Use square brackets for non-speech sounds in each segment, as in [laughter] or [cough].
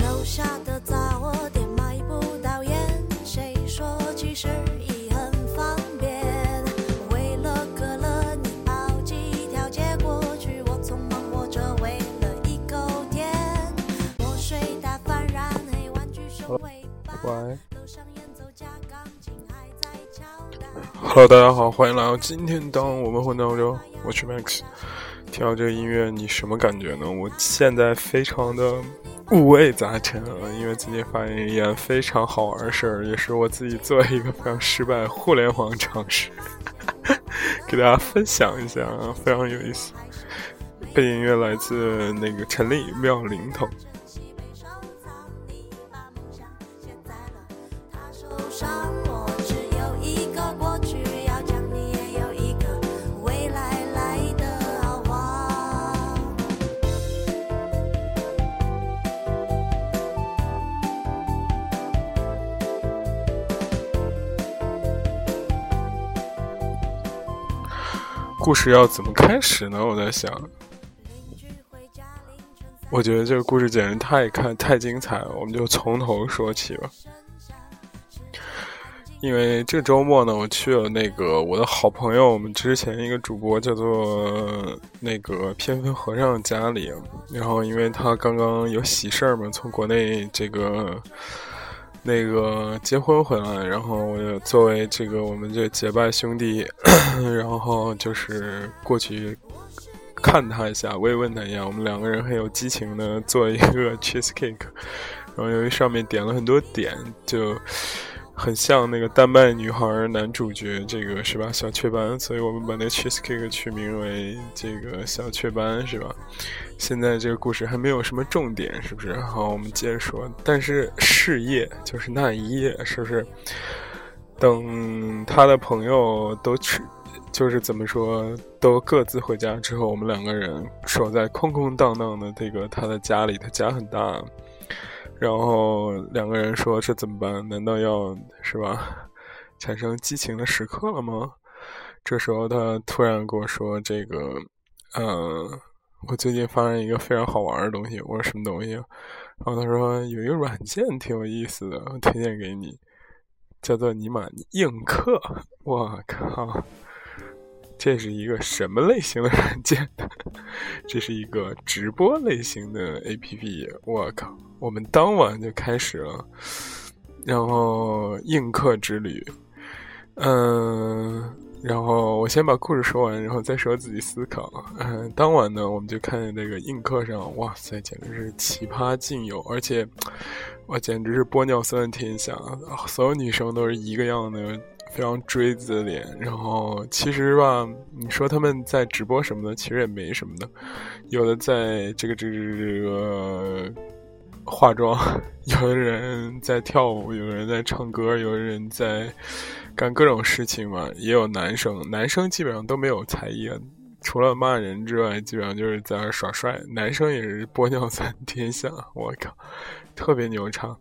楼下的杂货店买不到烟，谁说其实已很方便？为了可乐，你跑几条街过去，我匆忙活着为了一口甜。墨水打翻染黑玩具手尾巴，楼上演奏家钢琴还在敲打。，Hello，大家好，欢迎来到今天当我们混到州，我是 Max。听到这个音乐，你什么感觉呢？我现在非常的五味杂陈啊，因为今天发生一件非常好玩的事儿，也是我自己做一个非常失败的互联网尝试，[laughs] 给大家分享一下啊，非常有意思。背景音乐来自那个陈粒妙龄童。故事要怎么开始呢？我在想，我觉得这个故事简直太看太精彩了，我们就从头说起吧。因为这周末呢，我去了那个我的好朋友，我们之前一个主播叫做那个偏分和尚家里，然后因为他刚刚有喜事儿嘛，从国内这个那个结婚回来，然后我就作为这个我们这结拜兄弟，[clears throat] 然后就是过去看他一下，慰问他一下。我们两个人很有激情的做一个 [laughs] cheesecake，然后由于上面点了很多点，就很像那个丹麦女孩男主角，这个是吧？小雀斑，所以我们把那 cheesecake 取名为这个小雀斑，是吧？现在这个故事还没有什么重点，是不是？好，我们接着说。但是事业就是那一夜，是不是？等他的朋友都去，就是怎么说，都各自回家之后，我们两个人守在空空荡荡的这个他的家里，他家很大，然后两个人说这怎么办？难道要是吧，产生激情的时刻了吗？这时候他突然跟我说：“这个，嗯、我最近发现一个非常好玩的东西。”我说：“什么东西？”然后他说：“有一个软件挺有意思的，推荐给你，叫做尼玛映客。”我靠！这是一个什么类型的软件？这是一个直播类型的 APP。我靠！我们当晚就开始了，然后映客之旅。嗯，然后我先把故事说完，然后再说自己思考。嗯，当晚呢，我们就看见那个映客上，哇塞，简直是奇葩尽有，而且，哇，简直是玻尿酸天下，所有女生都是一个样的。非常锥子脸，然后其实吧，你说他们在直播什么的，其实也没什么的，有的在这个这个这个化妆，有的人在跳舞，有的人在唱歌，有的人在干各种事情嘛，也有男生，男生基本上都没有才艺啊，除了骂人之外，基本上就是在那耍帅，男生也是玻尿酸 [laughs] 天下，我靠，特别牛叉。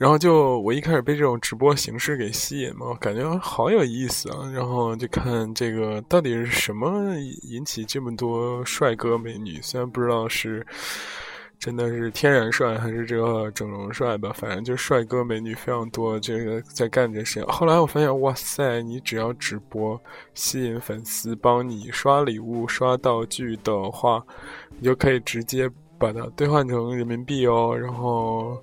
然后就我一开始被这种直播形式给吸引嘛，感觉好有意思啊。然后就看这个到底是什么引起这么多帅哥美女，虽然不知道是真的是天然帅还是这个整容帅吧，反正就帅哥美女非常多。这个在干这事情。后来我发现，哇塞，你只要直播吸引粉丝，帮你刷礼物、刷道具的话，你就可以直接把它兑换成人民币哦。然后。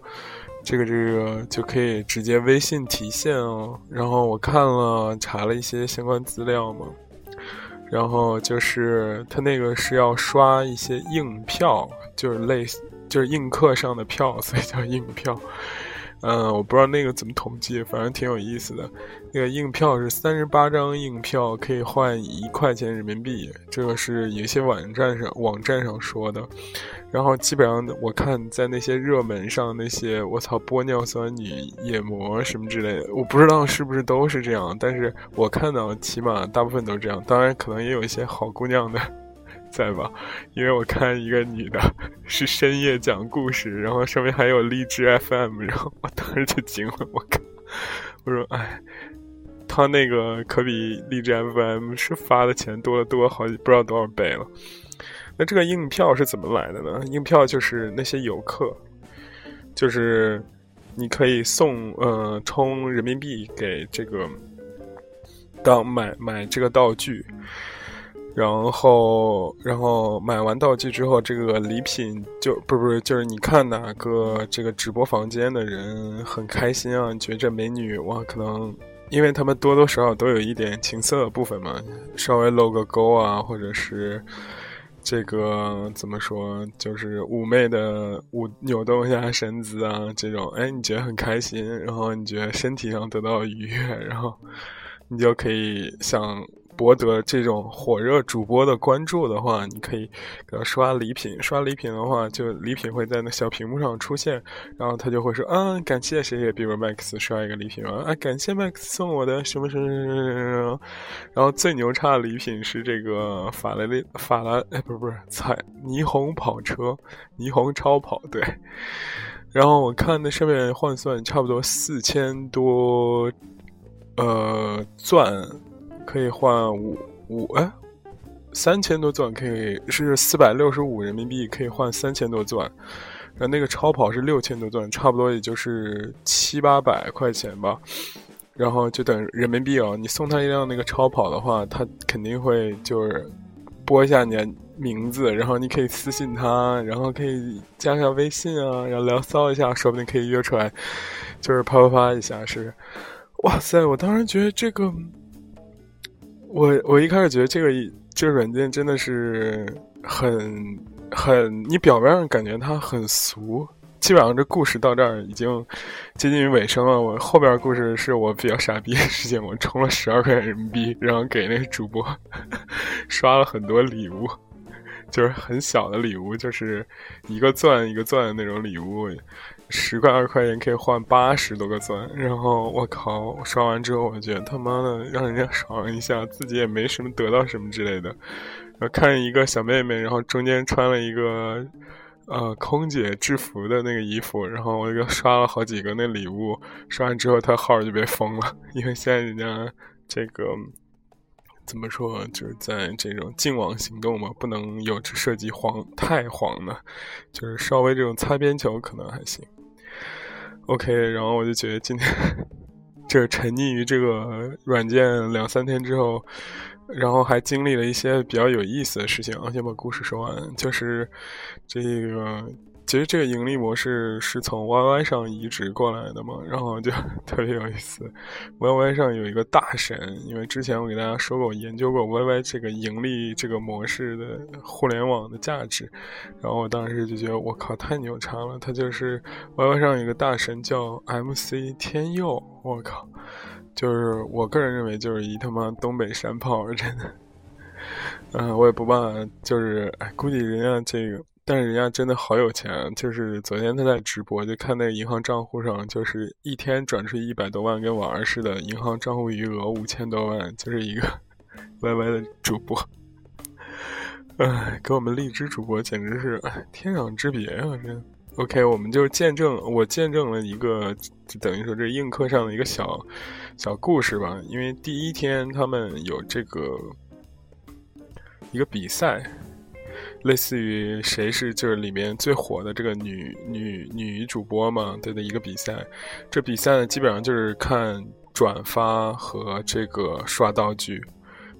这个这个就可以直接微信提现哦。然后我看了查了一些相关资料嘛，然后就是他那个是要刷一些硬票，就是类似就是硬客上的票，所以叫硬票。嗯，我不知道那个怎么统计，反正挺有意思的。那个硬票是三十八张硬票可以换一块钱人民币，这个是有些网站上网站上说的。然后基本上我看在那些热门上，那些我操玻尿酸女野模什么之类的，我不知道是不是都是这样，但是我看到起码大部分都是这样。当然，可能也有一些好姑娘的。[laughs] 在吧，因为我看一个女的是深夜讲故事，然后上面还有荔枝 FM，然后我当时就惊了，我靠！我说，哎，他那个可比荔枝 FM 是发的钱多了多好几不知道多少倍了。那这个硬票是怎么来的呢？硬票就是那些游客，就是你可以送呃充人民币给这个当买买这个道具。然后，然后买完道具之后，这个礼品就不是不是，就是你看哪个这个直播房间的人很开心啊，觉着美女哇，可能因为他们多多少少都有一点情色的部分嘛，稍微露个沟啊，或者是这个怎么说，就是妩媚的舞扭动一下身子啊，这种，哎，你觉得很开心，然后你觉得身体上得到愉悦，然后你就可以想。博得这种火热主播的关注的话，你可以给他刷礼品。刷礼品的话，就礼品会在那小屏幕上出现，然后他就会说：“啊，感谢谁谁，比如 Max 刷一个礼品嘛，啊，感谢 Max 送我的什么什么什么什么。”然后最牛叉的礼品是这个法拉利法拉，哎，不是不是，彩霓虹跑车，霓虹超跑，对。然后我看那上面换算差不多四千多，呃，钻。可以换五五哎，三千多钻可以是四百六十五人民币可以换三千多钻，然后那个超跑是六千多钻，差不多也就是七八百块钱吧。然后就等人民币哦，你送他一辆那个超跑的话，他肯定会就是拨一下你的名字，然后你可以私信他，然后可以加上微信啊，然后聊骚一下，说不定可以约出来，就是啪啪啪一下是。哇塞！我当时觉得这个。我我一开始觉得这个这个软件真的是很很，你表面上感觉它很俗，基本上这故事到这儿已经接近于尾声了。我后边故事是我比较傻逼的事情，我充了十二块钱人民币，然后给那个主播 [laughs] 刷了很多礼物，就是很小的礼物，就是一个钻一个钻的那种礼物。十块二块钱可以换八十多个钻，然后我靠，刷完之后，我觉得他妈的让人家 [laughs] 爽一下，自己也没什么得到什么之类的。然后看一个小妹妹，然后中间穿了一个呃空姐制服的那个衣服，然后我就刷了好几个那礼物，刷完之后她号就被封了，因为现在人家这个怎么说，就是在这种净网行动嘛，不能有涉及黄太黄的，就是稍微这种擦边球可能还行。OK，然后我就觉得今天这沉溺于这个软件两三天之后，然后还经历了一些比较有意思的事情。先把故事说完，就是这个。其实这个盈利模式是从 YY 上移植过来的嘛，然后就 [laughs] 特别有意思。YY 上有一个大神，因为之前我给大家说过，我研究过 YY 这个盈利这个模式的互联网的价值，然后我当时就觉得我靠太牛叉了。他就是 YY 上有个大神叫 MC 天佑，我靠，就是我个人认为就是一他妈东北山炮，真的。嗯，[laughs] 我也不怕，就是哎，估计人家这个。但是人家真的好有钱，就是昨天他在直播，就看那个银行账户上，就是一天转出一百多万，跟玩儿似的，银行账户余额五千多万，就是一个 [laughs] YY 的主播，哎，跟我们荔枝主播简直是天壤之别啊！这 OK，我们就见证，我见证了一个，就等于说这映客上的一个小小故事吧。因为第一天他们有这个一个比赛。类似于谁是就是里面最火的这个女女女主播嘛？对的一个比赛，这比赛基本上就是看转发和这个刷道具，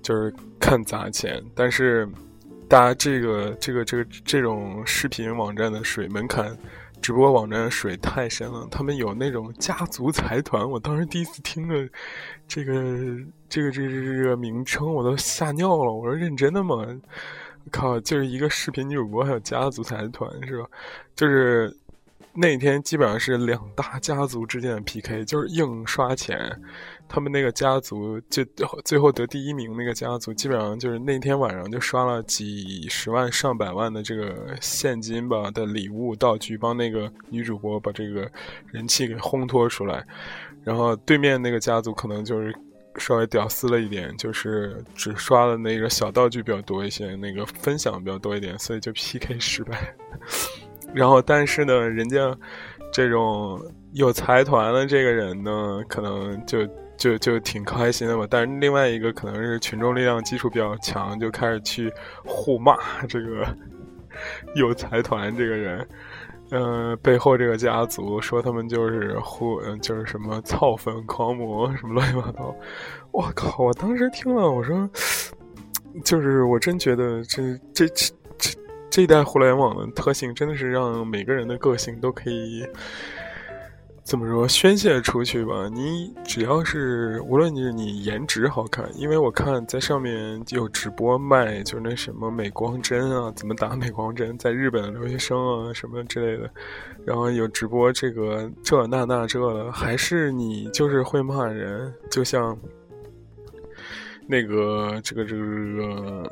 就是看砸钱。但是大家这个这个这个这种视频网站的水门槛，直播网站水太深了。他们有那种家族财团，我当时第一次听着这个这个这个这个名称，我都吓尿了。我说认真的吗？靠，就是一个视频女主播，还有家族财团是吧？就是那天基本上是两大家族之间的 PK，就是硬刷钱。他们那个家族就最后得第一名，那个家族基本上就是那天晚上就刷了几十万、上百万的这个现金吧的礼物道具，帮那个女主播把这个人气给烘托出来。然后对面那个家族可能就是。稍微屌丝了一点，就是只刷了那个小道具比较多一些，那个分享比较多一点，所以就 [laughs] PK 失败。[laughs] 然后，但是呢，人家这种有财团的这个人呢，可能就就就挺开心的吧。但是另外一个可能是群众力量基础比较强，就开始去互骂这个 [laughs] 有财团这个人。呃，背后这个家族说他们就是互，就是什么造粉狂魔，什么乱七八糟。我靠！我当时听了，我说，就是我真觉得这这这这这一代互联网的特性，真的是让每个人的个性都可以。怎么说宣泄出去吧？你只要是无论你是你颜值好看，因为我看在上面有直播卖，就是那什么美光针啊，怎么打美光针，在日本的留学生啊什么之类的，然后有直播这个这那那这的，还是你就是会骂人，就像那个这个这个。这个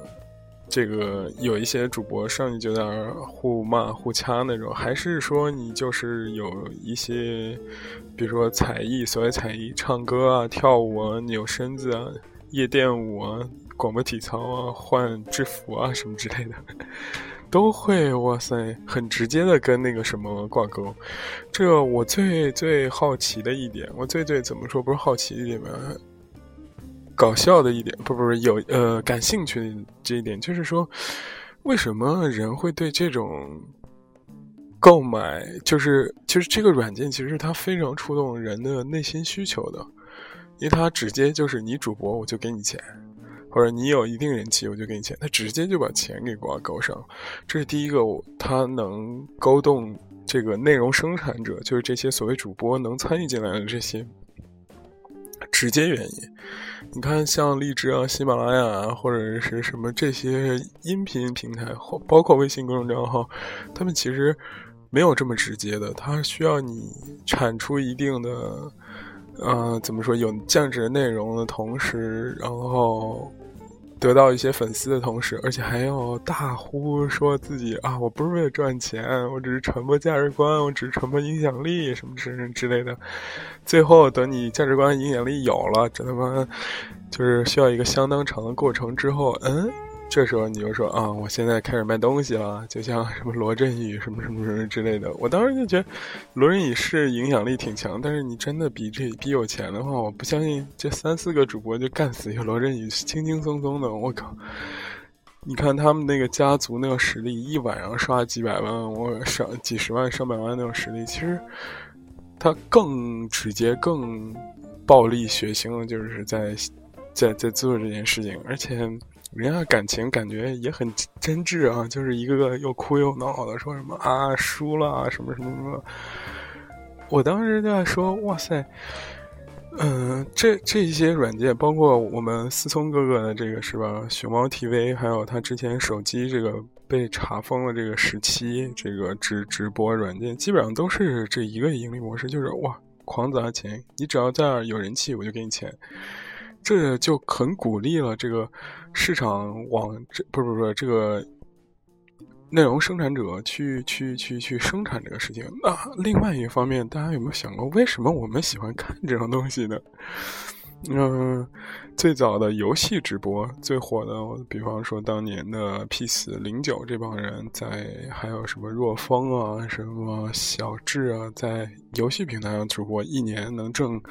这个有一些主播上去就在那互骂互掐那种，还是说你就是有一些，比如说才艺，所谓才艺，唱歌啊、跳舞啊、扭身子啊、夜店舞啊、广播体操啊、换制服啊什么之类的，都会哇塞，很直接的跟那个什么挂钩。这我最最好奇的一点，我最最怎么说不是好奇一点吧？搞笑的一点，不不是有呃感兴趣的这一点，就是说，为什么人会对这种购买，就是就是这个软件，其实它非常触动人的内心需求的，因为它直接就是你主播我就给你钱，或者你有一定人气我就给你钱，它直接就把钱给挂钩上，这是第一个，它能勾动这个内容生产者，就是这些所谓主播能参与进来的这些直接原因。你看，像荔枝啊、喜马拉雅啊，或者是什么这些音频平台，或包括微信公众账号，他们其实没有这么直接的。它需要你产出一定的，呃，怎么说有价值内容的同时，然后。得到一些粉丝的同时，而且还要大呼说自己啊，我不是为了赚钱，我只是传播价值观，我只是传播影响力什么之之类的。最后等你价值观影响力有了，这他妈就是需要一个相当长的过程之后，嗯。这时候你就说啊，我现在开始卖东西了，就像什么罗振宇什么什么什么之类的。我当时就觉得罗振宇是影响力挺强，但是你真的比这比有钱的话，我不相信这三四个主播就干死一个罗振宇，轻轻松松的。我靠！你看他们那个家族那个实力，一晚上刷几百万，我上几十万、上百万那种实力，其实他更直接、更暴力、血腥，就是在在在做这件事情，而且。人家感情感觉也很真挚啊，就是一个个又哭又闹的，说什么啊输了啊什么什么什么。我当时就在说，哇塞，嗯，这这些软件，包括我们思聪哥哥的这个是吧？熊猫 TV，还有他之前手机这个被查封了这个时期，这个直直播软件，基本上都是这一个盈利模式，就是哇，狂砸钱，你只要在那有人气，我就给你钱。这就很鼓励了这个市场往这不是不是这个内容生产者去去去去生产这个事情。那另外一方面，大家有没有想过，为什么我们喜欢看这种东西呢？嗯，最早的游戏直播最火的，比方说当年的 P 四零九这帮人，在还有什么若风啊、什么小智啊，在游戏平台上直播，一年能挣。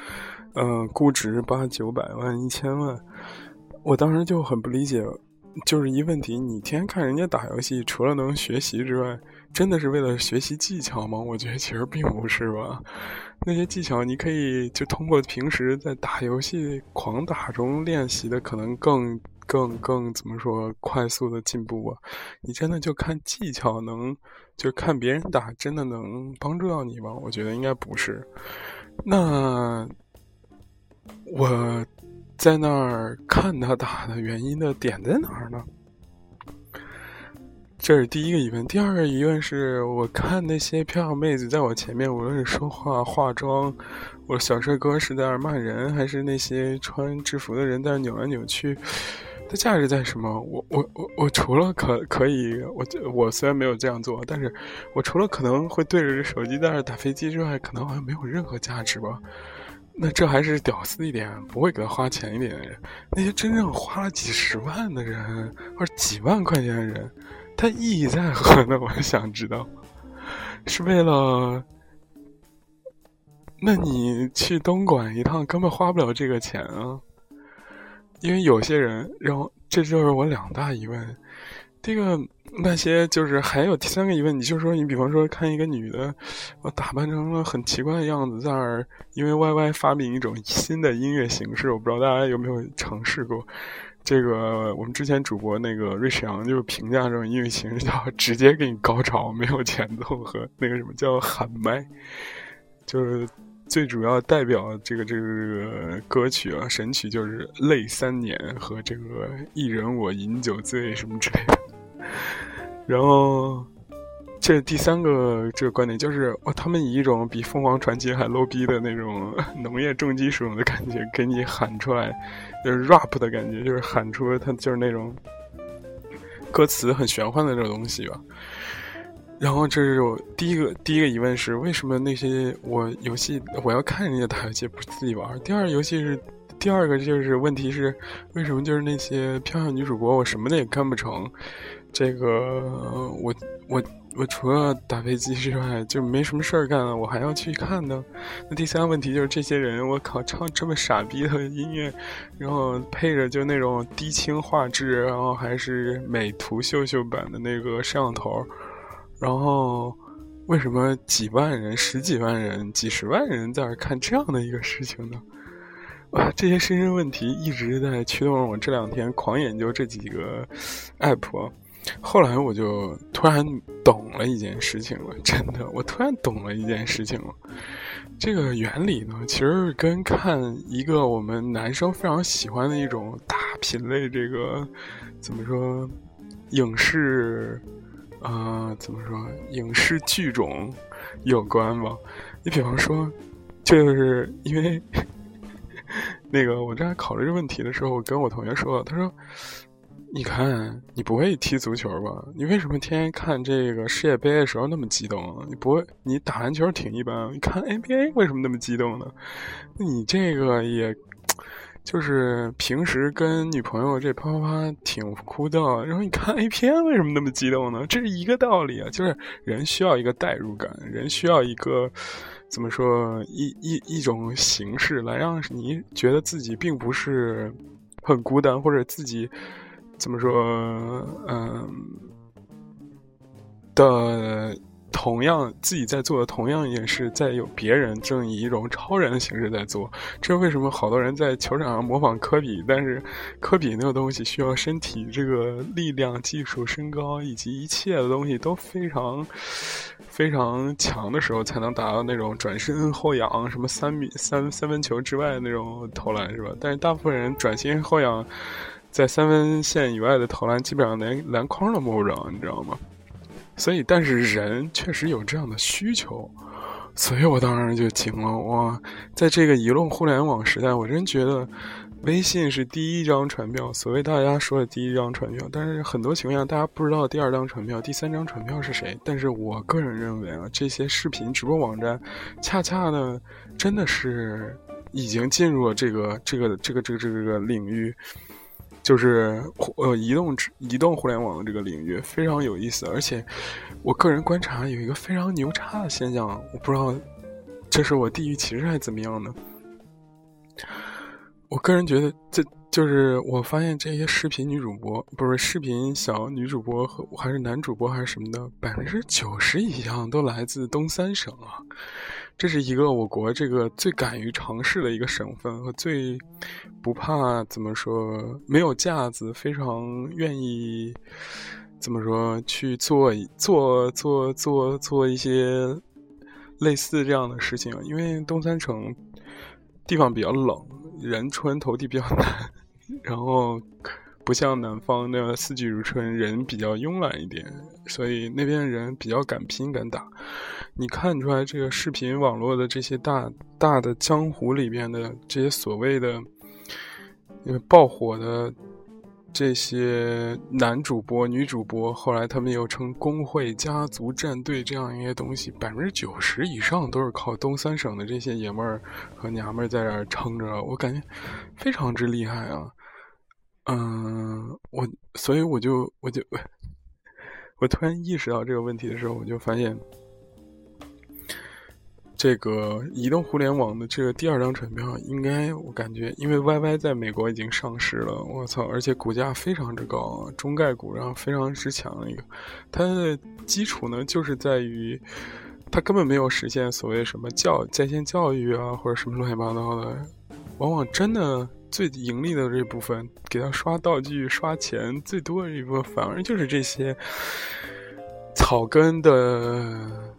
嗯，估值八九百万、一千万，我当时就很不理解，就是一问题：你天天看人家打游戏，除了能学习之外，真的是为了学习技巧吗？我觉得其实并不是吧。那些技巧你可以就通过平时在打游戏狂打中练习的，可能更更更怎么说快速的进步吧？你真的就看技巧能，就看别人打，真的能帮助到你吗？我觉得应该不是。那。我在那儿看他打的原因的点在哪儿呢？这是第一个疑问。第二个疑问是我看那些漂亮妹子在我前面，无论是说话、化妆，我小帅哥是在那儿骂人，还是那些穿制服的人在那扭来扭去，它价值在什么？我我我我除了可可以，我我虽然没有这样做，但是我除了可能会对着手机在那打飞机之外，可能好像没有任何价值吧。那这还是屌丝一点，不会给他花钱一点的人。那些真正花了几十万的人，或者几万块钱的人，他意义在何呢？[laughs] 我想知道，是为了？那你去东莞一趟根本花不了这个钱啊！因为有些人，然后这就是我两大疑问。这个那些就是还有第三个疑问，你就说你比方说看一个女的，我打扮成了很奇怪的样子，在那儿因为 Y Y 发明一种新的音乐形式，我不知道大家有没有尝试过。这个我们之前主播那个瑞士阳就评价这种音乐形式叫直接给你高潮，没有前奏和那个什么叫喊麦，就是最主要代表这个这个这个歌曲啊神曲就是《泪三年》和这个《一人我饮酒醉》什么之类的。然后，这第三个这个观点就是，哇，他们以一种比凤凰传奇还 low 逼的那种农业重机使用的感觉给你喊出来，就是 rap 的感觉，就是喊出他就是那种歌词很玄幻的这种东西吧。然后这是我第一个第一个疑问是，为什么那些我游戏我要看人家打游戏不是自己玩？第二游戏是。第二个就是问题是，为什么就是那些漂亮女主播，我什么的也干不成？这个我我我除了打飞机之外，就没什么事儿干了，我还要去看呢。那第三个问题就是这些人，我靠，唱这么傻逼的音乐，然后配着就那种低清画质，然后还是美图秀秀版的那个摄像头，然后为什么几万人、十几万人、几十万人在那看这样的一个事情呢？啊，这些深深问题一直在驱动我这两天狂研究这几个 app。后来我就突然懂了一件事情了，[laughs] 真的，我突然懂了一件事情了。这个原理呢，其实跟看一个我们男生非常喜欢的一种大品类，这个怎么说，影视啊，怎么说，影视剧种有关吧？你比方说，就是因为。[laughs] 那个，我正在考虑这个问题的时候，我跟我同学说，他说：“你看，你不会踢足球吧？你为什么天天看这个世界杯的时候那么激动？你不会，你打篮球挺一般，你看 NBA 为什么那么激动呢？你这个也，就是平时跟女朋友这啪啪啪挺枯燥，然后你看 A 片为什么那么激动呢？这是一个道理啊，就是人需要一个代入感，人需要一个。”怎么说一一一种形式来让你觉得自己并不是很孤单，或者自己怎么说嗯的。同样，自己在做的同样一件事，在有别人正以一种超人的形式在做。这为什么好多人在球场上模仿科比，但是科比那个东西需要身体这个力量、技术、身高以及一切的东西都非常非常强的时候，才能达到那种转身后仰、什么三米三三分球之外的那种投篮，是吧？但是大部分人转身后仰，在三分线以外的投篮，基本上连篮筐都摸不着，你知道吗？所以，但是人确实有这样的需求，所以我当然就惊了。哇，在这个移动互联网时代，我真觉得微信是第一张传票，所谓大家说的第一张传票。但是很多情况下，大家不知道第二张传票、第三张传票是谁。但是我个人认为啊，这些视频直播网站，恰恰的真的是已经进入了这个、这个、这个、这个、这个领域。就是呃，移动移动互联网的这个领域非常有意思，而且我个人观察有一个非常牛叉的现象，我不知道这是我地域歧视还是怎么样的。我个人觉得，这就是我发现这些视频女主播，不是视频小女主播和还是男主播还是什么的，百分之九十以上都来自东三省啊。这是一个我国这个最敢于尝试的一个省份和最不怕怎么说没有架子，非常愿意怎么说去做做做做做一些类似这样的事情。因为东三省地方比较冷，人出人头地比较难，[laughs] 然后不像南方那样四季如春，人比较慵懒一点，所以那边人比较敢拼敢打。你看出来，这个视频网络的这些大大的江湖里边的这些所谓的，因为爆火的这些男主播、女主播，后来他们又称工会、家族、战队这样一些东西，百分之九十以上都是靠东三省的这些爷们儿和娘们儿在这儿撑着，我感觉非常之厉害啊！嗯，我所以我就我就 [laughs] 我突然意识到这个问题的时候，我就发现。这个移动互联网的这个第二张船票，应该我感觉，因为 YY 在美国已经上市了，我操，而且股价非常之高，中概股然后非常之强的一个，它的基础呢就是在于，它根本没有实现所谓什么教在线教育啊或者什么乱七八糟的，往往真的最盈利的这部分，给他刷道具刷钱最多的一部分，反而就是这些草根的。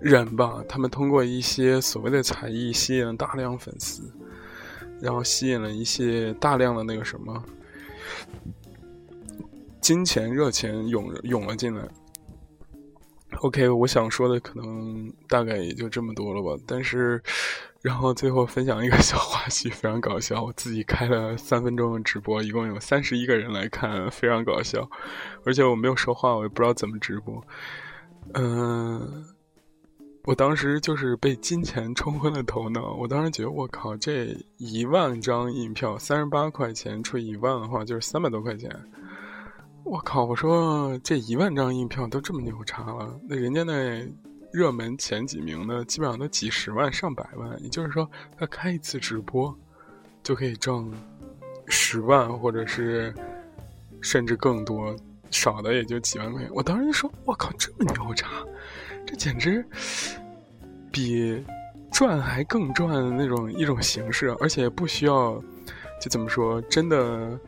人吧，他们通过一些所谓的才艺吸引了大量粉丝，然后吸引了一些大量的那个什么金钱热钱涌涌了进来。OK，我想说的可能大概也就这么多了吧。但是，然后最后分享一个小花絮，非常搞笑。我自己开了三分钟的直播，一共有三十一个人来看，非常搞笑。而且我没有说话，我也不知道怎么直播。嗯。我当时就是被金钱冲昏了头脑。我当时觉得，我靠，这一万张印票，三十八块钱除以一万的话，就是三百多块钱。我靠！我说这一万张印票都这么牛叉了，那人家那热门前几名的，基本上都几十万、上百万。也就是说，他开一次直播就可以挣十万，或者是甚至更多，少的也就几万块钱。我当时就说，我靠，这么牛叉！这简直比赚还更赚的那种一种形式，而且不需要，就怎么说，真的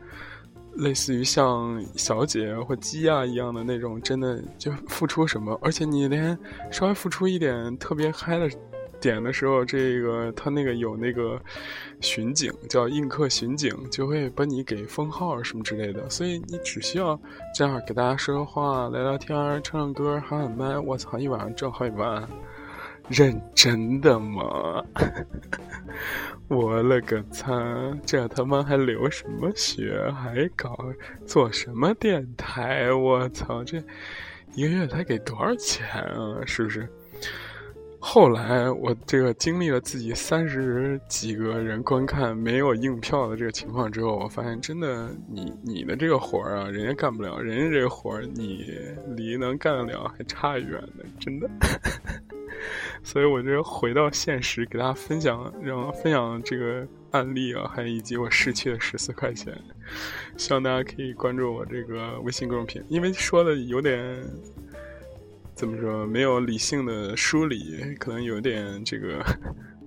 类似于像小姐或鸡啊一样的那种，真的就付出什么，而且你连稍微付出一点特别嗨的。点的时候，这个他那个有那个巡警叫映客巡警，就会把你给封号什么之类的。所以你只需要这样给大家说说话、聊聊天、唱唱歌、喊喊麦，我操，一晚上挣好几万，认真的吗？[laughs] 我勒个擦，这他妈还留什么学？还搞做什么电台？我操，这一个月才给多少钱啊？是不是？后来我这个经历了自己三十几个人观看没有硬票的这个情况之后，我发现真的，你你的这个活儿啊，人家干不了，人家这个活儿你离能干得了还差远呢，真的。[laughs] 所以我就回到现实，给大家分享，让分享这个案例啊，还以及我失去的十四块钱。希望大家可以关注我这个微信公众平，因为说的有点。怎么说？没有理性的梳理，可能有点这个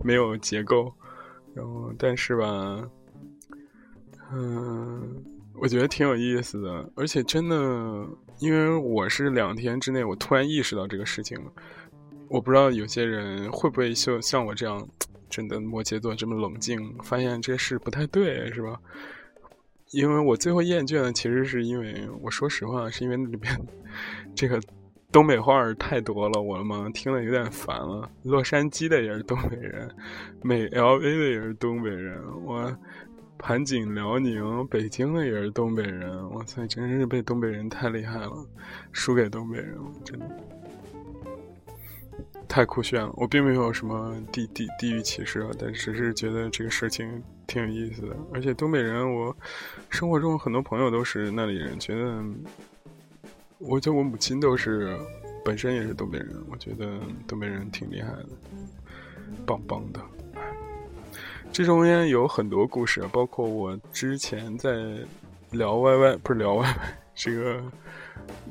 没有结构。然后，但是吧，嗯，我觉得挺有意思的。而且，真的，因为我是两天之内，我突然意识到这个事情了。我不知道有些人会不会就像我这样，真的摩羯座这么冷静，发现这事不太对，是吧？因为我最后厌倦的，其实是因为我说实话，是因为里边 [laughs] 这个。东北话太多了，我的妈，听了有点烦了。洛杉矶的也是东北人，美 L A 的也是东北人，我盘锦辽宁、北京的也是东北人。我操，真是被东北人太厉害了，输给东北人了，真的太酷炫了。我并没有什么地地地域歧视，但只是觉得这个事情挺有意思的。而且东北人，我生活中很多朋友都是那里人，觉得。我觉得我母亲都是，本身也是东北人，我觉得东北人挺厉害的，棒棒的。这中间有很多故事，包括我之前在聊 YY，不是聊 YY，这个，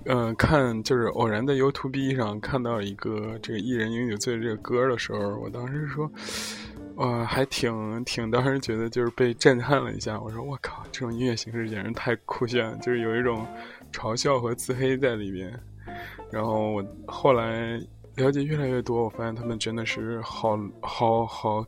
嗯，看就是偶然在 YouTube 上看到一个这个一人饮酒醉这个歌的时候，我当时说，呃，还挺挺，当时觉得就是被震撼了一下。我说我靠，这种音乐形式简直太酷炫了，就是有一种。嘲笑和自黑在里边，然后我后来了解越来越多，我发现他们真的是好好好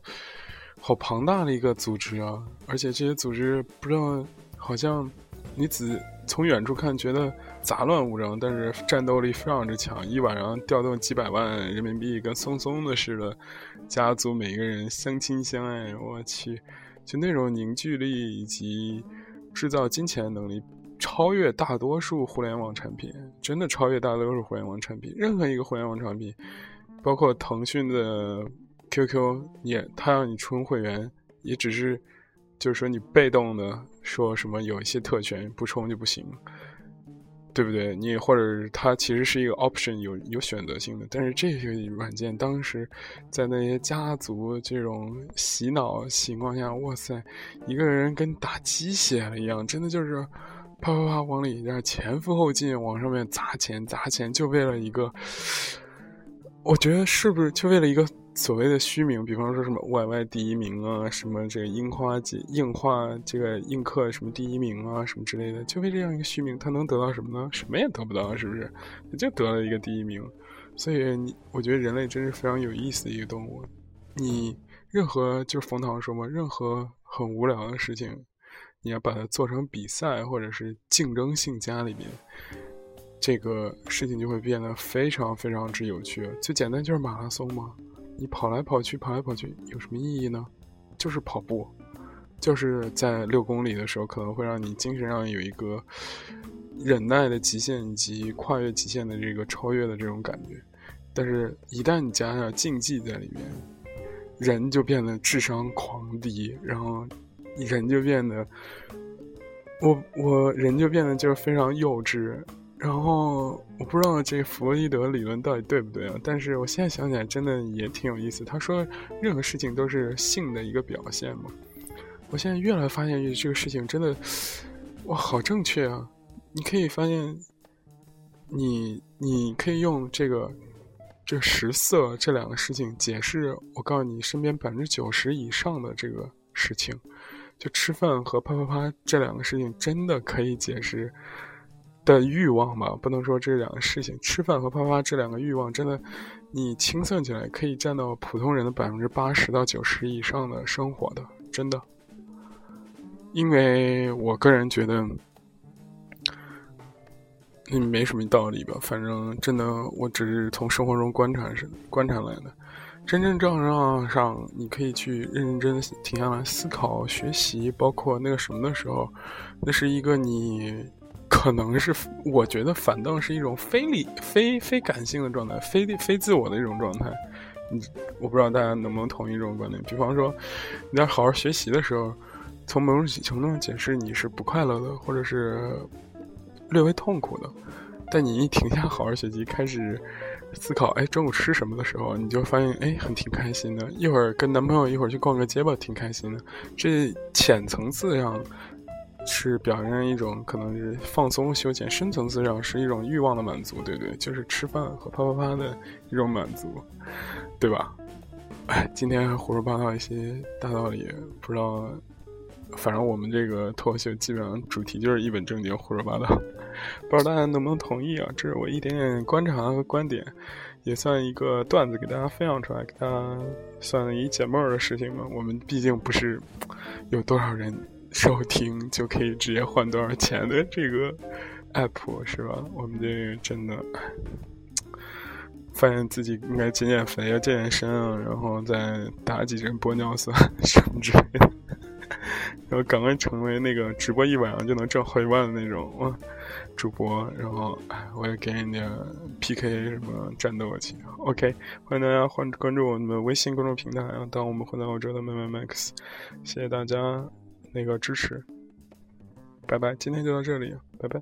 好庞大的一个组织啊！而且这些组织不知道，好像你只从远处看觉得杂乱无章，但是战斗力非常之强，一晚上调动几百万人民币，跟松松的似的，家族每个人相亲相爱，我去，就那种凝聚力以及制造金钱能力。超越大多数互联网产品，真的超越大多数互联网产品。任何一个互联网产品，包括腾讯的 QQ，也他让你充会员，也只是就是说你被动的说什么有一些特权不充就不行。对不对？你或者它其实是一个 option，有有选择性的。但是这个软件当时在那些家族这种洗脑情况下，哇塞，一个人跟打鸡血了一样，真的就是啪啪啪往里边前赴后继往上面砸钱砸钱，就为了一个，我觉得是不是就为了一个？所谓的虚名，比方说什么 YY 第一名啊，什么这个樱花节硬化这个映客什么第一名啊，什么之类的，就为这样一个虚名，他能得到什么呢？什么也得不到，是不是？就得了一个第一名。所以你，我觉得人类真是非常有意思的一个动物。你任何就是冯唐说嘛，任何很无聊的事情，你要把它做成比赛或者是竞争性家里面，这个事情就会变得非常非常之有趣。最简单就是马拉松嘛。你跑来跑去，跑来跑去有什么意义呢？就是跑步，就是在六公里的时候，可能会让你精神上有一个忍耐的极限，以及跨越极限的这个超越的这种感觉。但是，一旦你加上竞技在里面，人就变得智商狂低，然后人就变得，我我人就变得就是非常幼稚。然后我不知道这弗洛伊德理论到底对不对啊？但是我现在想起来，真的也挺有意思。他说，任何事情都是性的一个表现嘛。我现在越来发现这个事情真的，哇，好正确啊！你可以发现，你你可以用这个这食色这两个事情解释。我告诉你，身边百分之九十以上的这个事情，就吃饭和啪啪啪这两个事情，真的可以解释。的欲望吧，不能说这两个事情，吃饭和啪啪啪这两个欲望，真的，你清算起来可以占到普通人的百分之八十到九十以上的生活的，真的。因为我个人觉得，嗯，没什么道理吧，反正真的，我只是从生活中观察是观察来的，真真正正上，你可以去认认真真停下来思考、学习，包括那个什么的时候，那是一个你。可能是我觉得反倒是一种非理、非非感性的状态，非非自我的一种状态。你，我不知道大家能不能同意这种观点。比方说，你在好好学习的时候，从某种程度上解释你是不快乐的，或者是略微痛苦的。但你一停下好好学习，开始思考，哎，中午吃什么的时候，你就发现，哎，很挺开心的。一会儿跟男朋友一会儿去逛个街吧，挺开心的。这浅层次上。是表现一种可能是放松休闲，深层次上是一种欲望的满足，对不对，就是吃饭和啪啪啪的一种满足，对吧？哎，今天胡说八道一些大道理，不知道，反正我们这个脱口秀基本上主题就是一本正经胡说八道，不知道大家能不能同意啊？这是我一点点观察和观点，也算一个段子给大家分享出来，给大家算一解闷的事情嘛。我们毕竟不是有多少人。收听就可以直接换多少钱的这个 app 是吧？我们这真的发现自己应该减减肥啊，健健身啊，然后再打几针玻尿酸什么之类的，然后赶快成为那个直播一晚上就能挣好几万的那种主播。然后我也给人家 PK 什么战斗去。OK，欢迎大家关关注我们的微信公众平台啊，当我们混在欧洲的妹妹 Max，谢谢大家。那个支持，拜拜，今天就到这里，拜拜。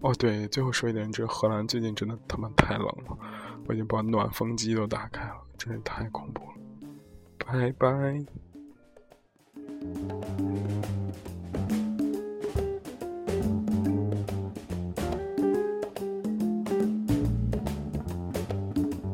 哦，对，最后说一点，这荷兰最近真的他妈太冷了，我已经把暖风机都打开了，真是太恐怖了。拜拜。うん。